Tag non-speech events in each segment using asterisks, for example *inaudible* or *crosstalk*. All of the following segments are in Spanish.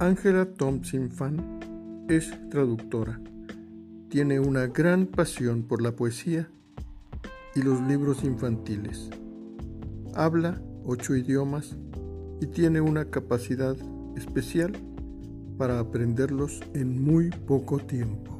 Angela Thompson Fan es traductora. Tiene una gran pasión por la poesía y los libros infantiles. Habla ocho idiomas y tiene una capacidad especial para aprenderlos en muy poco tiempo.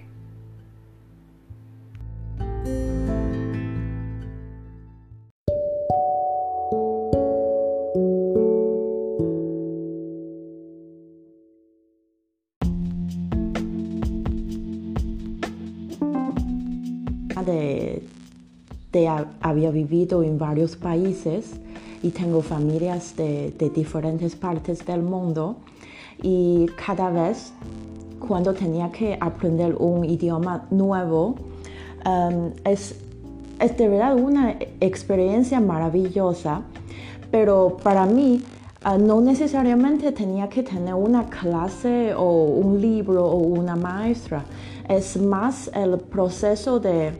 Había vivido en varios países y tengo familias de, diferentes partes del mundo. Y cada vez cuando tenía que aprender un idioma nuevo um, es, es de verdad una experiencia maravillosa, pero para mí uh, no necesariamente tenía que tener una clase o un libro o una maestra, es más el proceso de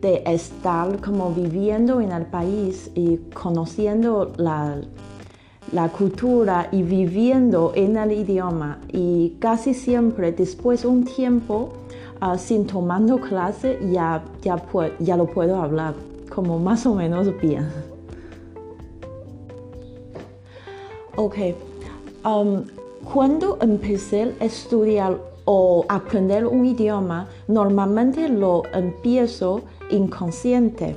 de estar como viviendo en el país y conociendo la, la cultura y viviendo en el idioma y casi siempre después de un tiempo ah, sin tomando clase ya, ya, ya lo puedo hablar como más o menos bien. Ok, um, cuando empecé a estudiar o aprender un idioma, normalmente lo empiezo inconsciente.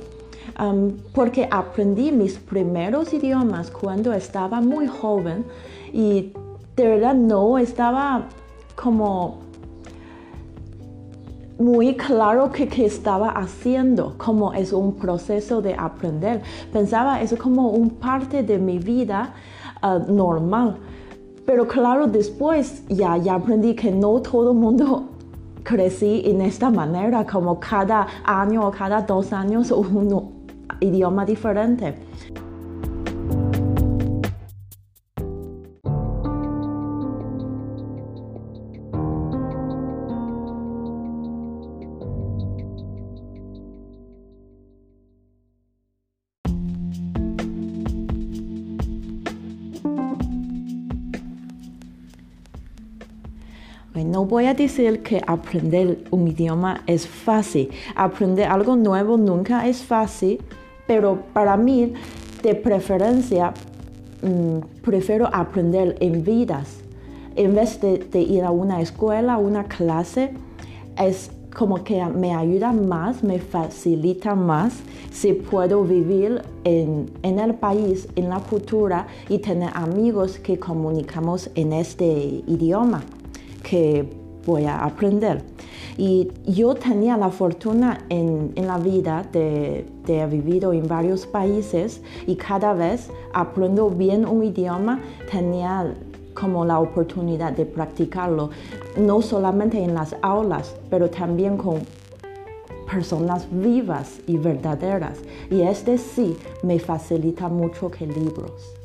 Um, porque aprendí mis primeros idiomas cuando estaba muy joven y de verdad no estaba como muy claro que, que estaba haciendo, como es un proceso de aprender. Pensaba es como un parte de mi vida uh, normal. Pero claro, después ya, ya aprendí que no todo el mundo crecí en esta manera, como cada año o cada dos años un idioma diferente. No voy a decir que aprender un idioma es fácil. Aprender algo nuevo nunca es fácil, pero para mí, de preferencia, mm, prefiero aprender en vidas. En vez de, ir a una escuela, una clase, es como que me ayuda más, me facilita más si puedo vivir en, en, el país, en la cultura y tener amigos que comunicamos en este idioma que voy a aprender. Y yo tenía la fortuna en, la vida de, de, haber vivido en varios países y cada vez aprendo bien un idioma, tenía como la oportunidad de practicarlo, no solamente en las aulas, pero también con personas vivas y verdaderas. Y este sí me facilita mucho que libros.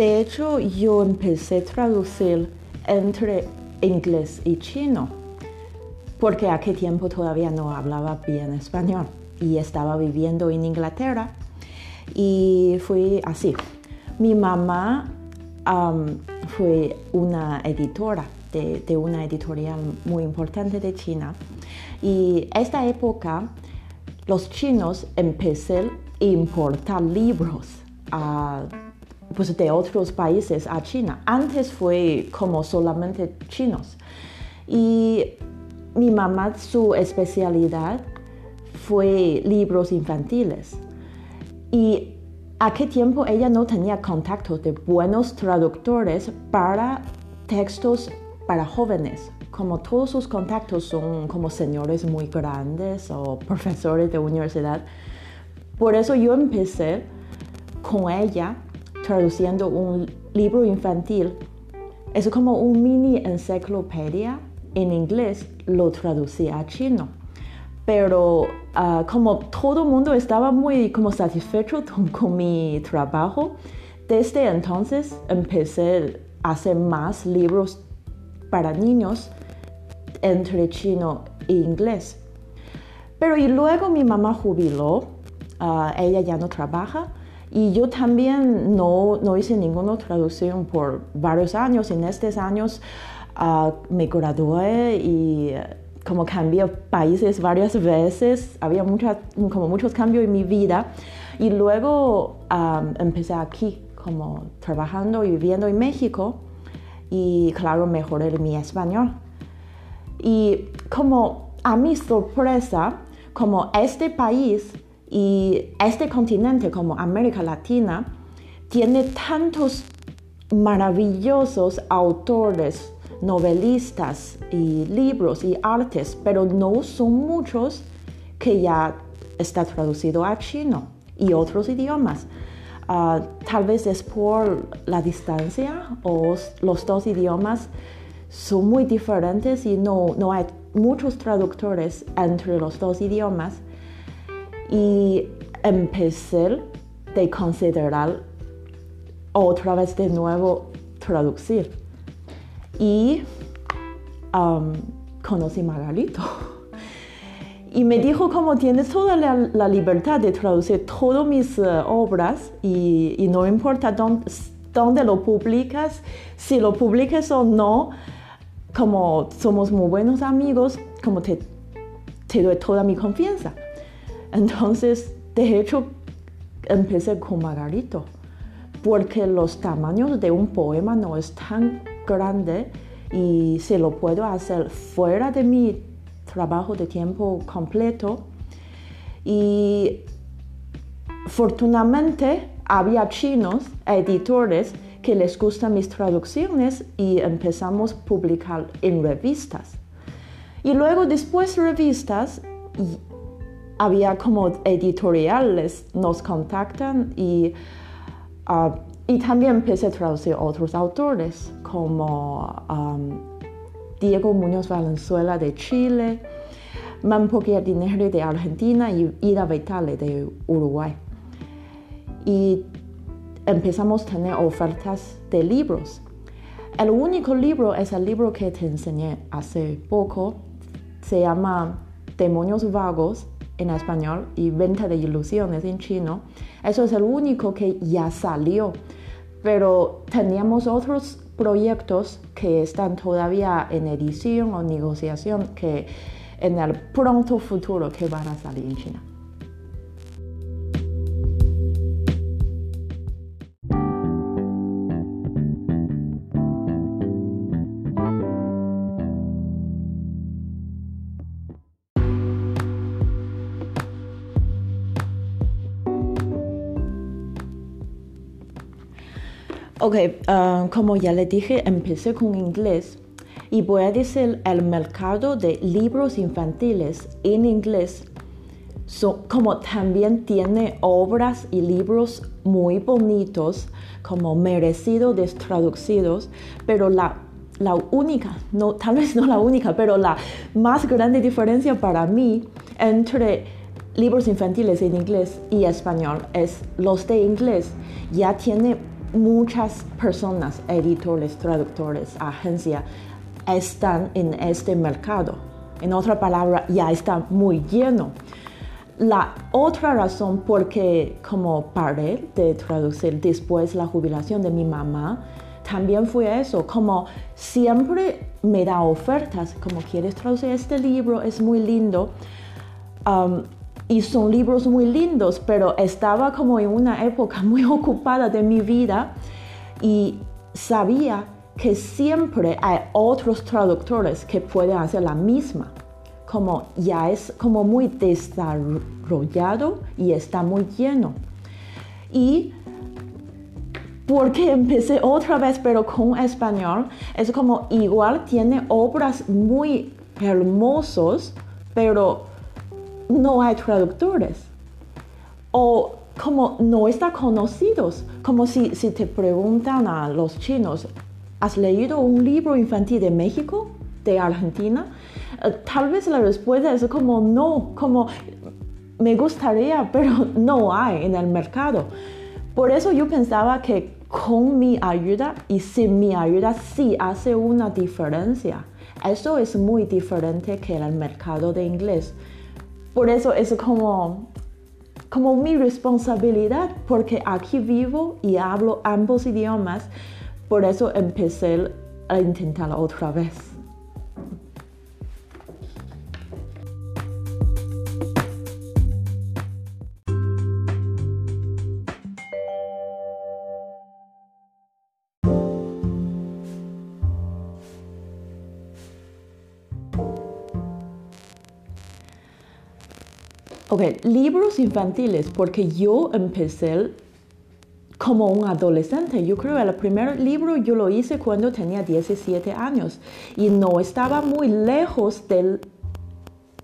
De hecho, yo empecé a traducir entre inglés y chino, porque a aquel tiempo todavía no hablaba bien español y estaba viviendo en Inglaterra y fui así. Mi mamá fue una editora de, de, una editorial muy importante de China y esta época los chinos empezaron a importar libros pues de otros países a China. Antes fue como solamente chinos. Y mi mamá, su especialidad fue libros infantiles. Y a qué tiempo ella no tenía contacto de buenos traductores para textos para jóvenes. Como todos sus contactos son como señores muy grandes o profesores de universidad. Por eso yo empecé con ella traduciendo un libro infantil. Es como un mini enciclopedia en inglés, lo traducí a chino. Pero ah, como todo el mundo estaba muy como satisfecho *laughs* con, mi trabajo, desde entonces empecé a hacer más libros para niños entre chino e inglés. Pero y luego mi mamá jubiló, ah, ella ya no trabaja y yo también no, no hice ninguna traducción por varios años. En estos años uh, me gradué y eh, como cambié países varias veces, había mucha, como muchos cambios en mi vida. Y luego um, empecé aquí, como trabajando y viviendo en México. Y claro, mejoré mi español. Y como a mi sorpresa, como este país y este continente como América Latina tiene tantos maravillosos autores, novelistas y libros y artes, pero no son muchos que ya está traducido a chino y otros idiomas. Ah, tal vez es por la distancia o los dos idiomas son muy diferentes y no, no hay muchos traductores entre los dos idiomas y empecé de considerar otra vez de nuevo traducir. Y conocí a Margarito. *laughs* Y me dijo como tienes toda la, libertad de traducir todas mis eh, obras y, no importa dónde, lo publicas, si lo publicas o no, como somos muy buenos amigos, como te doy toda mi confianza. Entonces, de hecho, empecé con Margarito, porque los tamaños de un poema no es tan grande y se lo puedo hacer fuera de mi trabajo de tiempo completo. Y afortunadamente había chinos, editores, que les gustan mis traducciones y empezamos a publicar en revistas. Y luego después revistas había como editoriales, nos contactan y, ah, y también empecé a traducir otros autores como Diego Muñoz Valenzuela de Chile, Mampo Dineri de Argentina y Ida Vitale de Uruguay. Y empezamos a tener ofertas de libros. El único libro es el libro que te enseñé hace poco. Se llama Demonios Vagos en español y Venta de Ilusiones en chino. Eso es el único que ya salió. Pero teníamos otros proyectos que están todavía en edición o negociación que en el pronto futuro que van a salir en China. Ok, ah, como ya le dije, empecé con inglés y voy a decir el mercado de libros infantiles en inglés como también tiene obras y libros muy bonitos, como merecidos de traducidos, pero la, la única, no, tal vez no la única, pero la más grande diferencia para mí entre libros infantiles en inglés y español es los de inglés. Ya tiene muchas personas, editores, traductores, agencia, están en este mercado. En otra palabra, ya está muy lleno. La otra razón por qué como paré de traducir después la jubilación de mi mamá, también fue eso, como siempre me da ofertas, como quieres traducir este libro, es muy lindo. Um, y son libros muy lindos, pero estaba como en una época *laughs* muy ocupada de mi vida y sabía que siempre hay otros traductores que pueden hacer la misma. Como ya es como muy desarrollado y está muy lleno. Y porque *laughs* empecé otra vez, pero con español, es como igual tiene obras muy hermosos, pero no hay traductores. O como no están conocidos, como si, si te preguntan a los chinos, ¿has leído un libro infantil de México, de Argentina? Eh, tal vez la respuesta es como no, como me gustaría, *laughs* pero no hay en el mercado. Por eso yo pensaba que con mi ayuda y sin mi ayuda sí hace una diferencia. Eso es muy diferente que el mercado de inglés. Por eso es como, como mi responsabilidad, porque aquí vivo y hablo ambos idiomas. Por eso empecé a intentar otra vez. Ok, libros infantiles, porque yo empecé como un adolescente. Yo creo que el primer libro yo lo hice cuando tenía 17 años y no estaba muy lejos del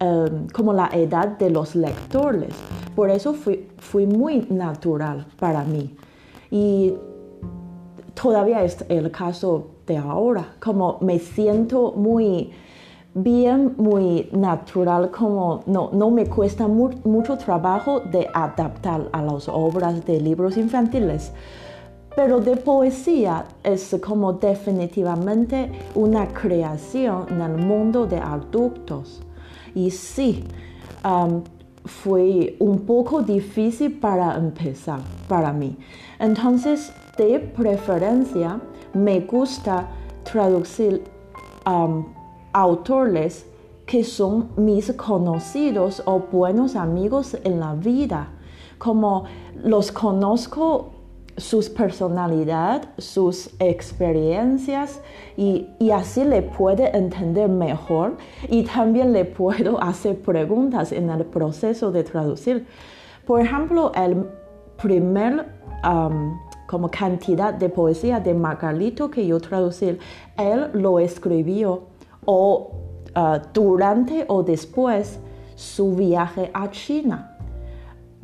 em, como la edad de los lectores. Por eso fui, fui muy natural para mí. Y todavía es el caso de ahora, como me siento muy bien, muy natural, como no, no me cuesta mucho trabajo de adaptar a las obras de libros infantiles. Pero de poesía es como definitivamente una creación en el mundo de adultos. Y sí, fue un poco difícil para empezar para mí. Entonces, de preferencia, me gusta traducir autores que son mis conocidos o buenos amigos en la vida, como los conozco sus personalidad, sus experiencias y, así le puede entender mejor y también le puedo *laughs* hacer preguntas en el proceso de traducir. Por ejemplo, el primer como cantidad de poesía de Margarito que yo traducí, él lo escribió o uh, durante o después su viaje a China.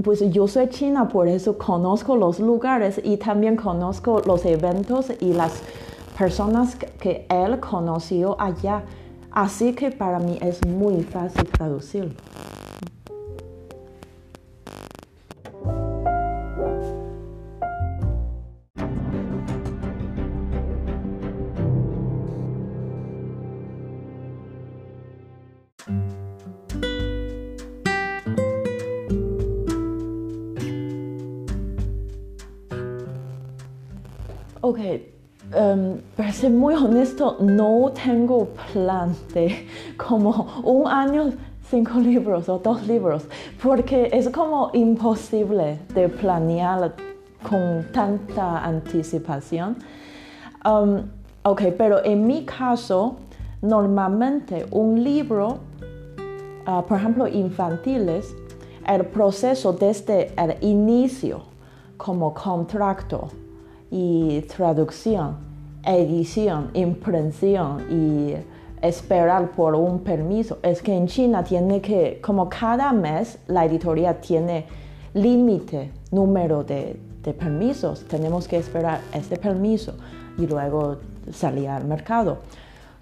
Pues yo soy china, por eso conozco los lugares y también conozco los eventos y las personas que él conoció allá. Así que para mí es muy fácil traducirlo. Ok, um, para ser muy honesto, no tengo plan de como un año, cinco libros o dos libros, porque es como imposible de planear con tanta anticipación. Um, ok, pero en mi caso, normalmente un libro, uh, por ejemplo, infantiles, el proceso desde el inicio como contrato y traducción, edición, impresión y esperar por un permiso. Es que en China tiene que, como cada mes la editorial tiene límite, número de, de permisos, tenemos que esperar este permiso y luego salir al mercado.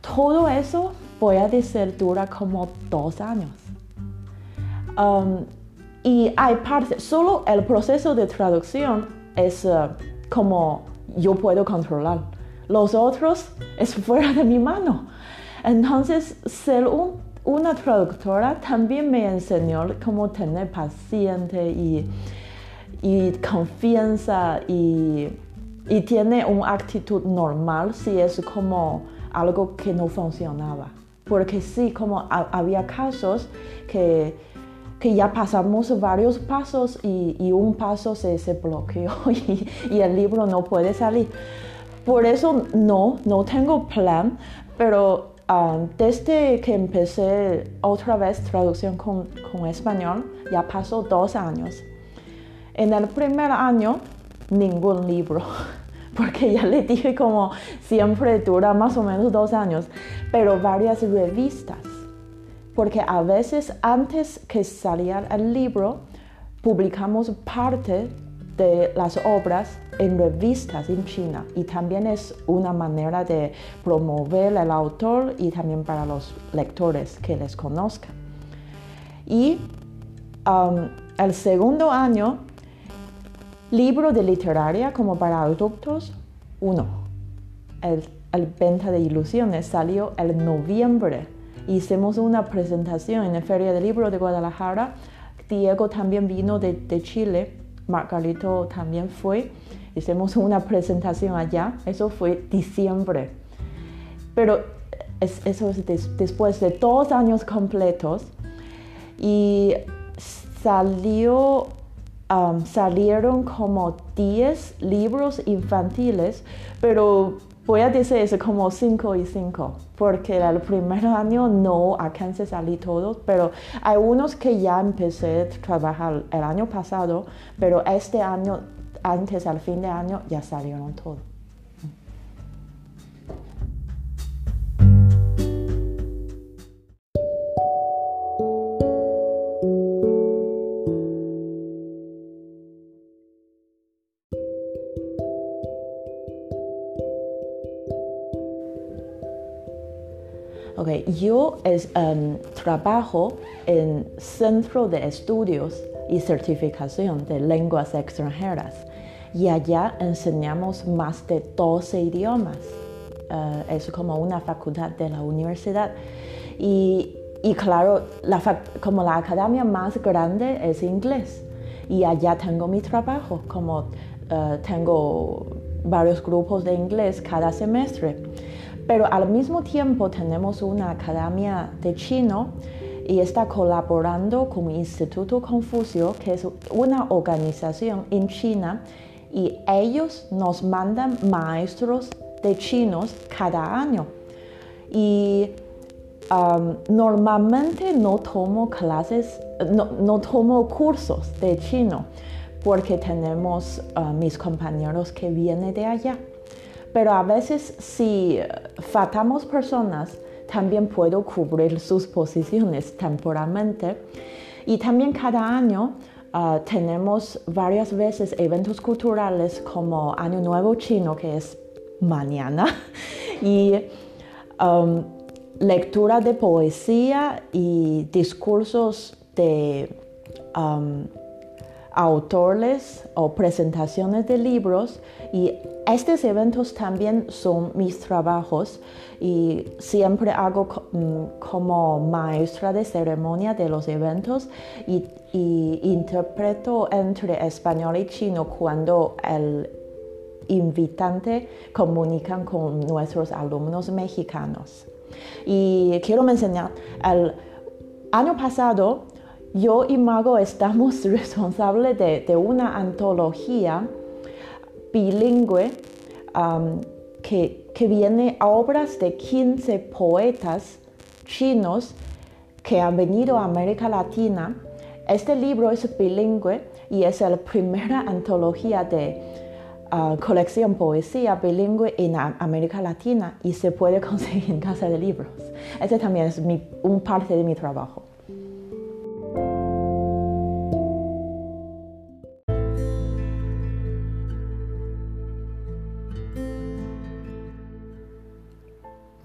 Todo eso, voy a decir, dura como dos años. Um, y hay partes, solo el proceso de traducción es uh, como yo puedo controlar. Los otros es fuera de mi mano. Entonces, ser una traductora también me enseñó cómo tener paciencia y, y confianza y, y tiene una actitud normal si es como algo que no funcionaba. Porque sí, como había casos que, que, ya pasamos varios pasos y, un paso se, se bloqueó *laughs* y, y, el libro no puede salir. Por eso no, no tengo plan, pero um, desde que empecé otra vez traducción con, con español, ya pasó dos años. En el primer año, ningún libro. *laughs* porque ya le dije como siempre dura más o menos dos años, pero varias revistas, porque a veces antes que saliera el libro, publicamos parte de las obras en revistas en China y también es una manera de promover el autor y también para los lectores que les conozcan. Y um, el segundo año Libro de literaria como para adultos, uno. El, Venta de Ilusiones salió el noviembre. Hicimos una presentación en la Feria del Libro de Guadalajara. Diego también vino de, Chile. Margarito también fue. Hicimos una presentación allá. Eso fue diciembre. Pero eso es después de dos años completos. Y salió salieron como 10 libros infantiles, pero voy a decir eso como 5 y 5, porque el primer *laughs* año no alcancé a salir todos, pero hay unos que ya empecé a trabajar el año pasado, pero este año, antes al fin de año, ya salieron todos. Yo es, um, trabajo en Centro de Estudios y Certificación de Lenguas Extranjeras y allá enseñamos más de 12 idiomas. Uh, es como una facultad de la universidad. Y, y claro, la como la academia más grande es inglés. Y allá tengo mi trabajo, como uh, tengo varios grupos de inglés cada semestre. Pero al mismo tiempo tenemos una academia de chino y está colaborando con el Instituto Confucio, que es una organización en China, y ellos nos mandan maestros de chinos cada año. Y um, normalmente no tomo clases, no, tomo cursos de chino, porque tenemos uh, mis compañeros que vienen de allá. Pero a veces si faltamos personas, también puedo cubrir sus posiciones temporalmente. Y también cada año ah, tenemos varias veces eventos culturales como Año Nuevo Chino, que es mañana, *laughs* y um, lectura de poesía y discursos de um, autores o presentaciones de libros y estos eventos también son mis trabajos y siempre hago mm, como maestra de ceremonia de los eventos y, interpreto entre español y chino cuando el invitante comunican con nuestros alumnos mexicanos. Y quiero mencionar, el año pasado yo y Mago estamos *laughs* responsables de, una antología bilingüe um, que, que viene a obras de 15 poetas chinos que han venido a América Latina. Este libro es bilingüe y es la primera antología de uh, colección poesía bilingüe en América Latina y se puede *laughs* conseguir en casa de libros. Este también es un parte de mi trabajo.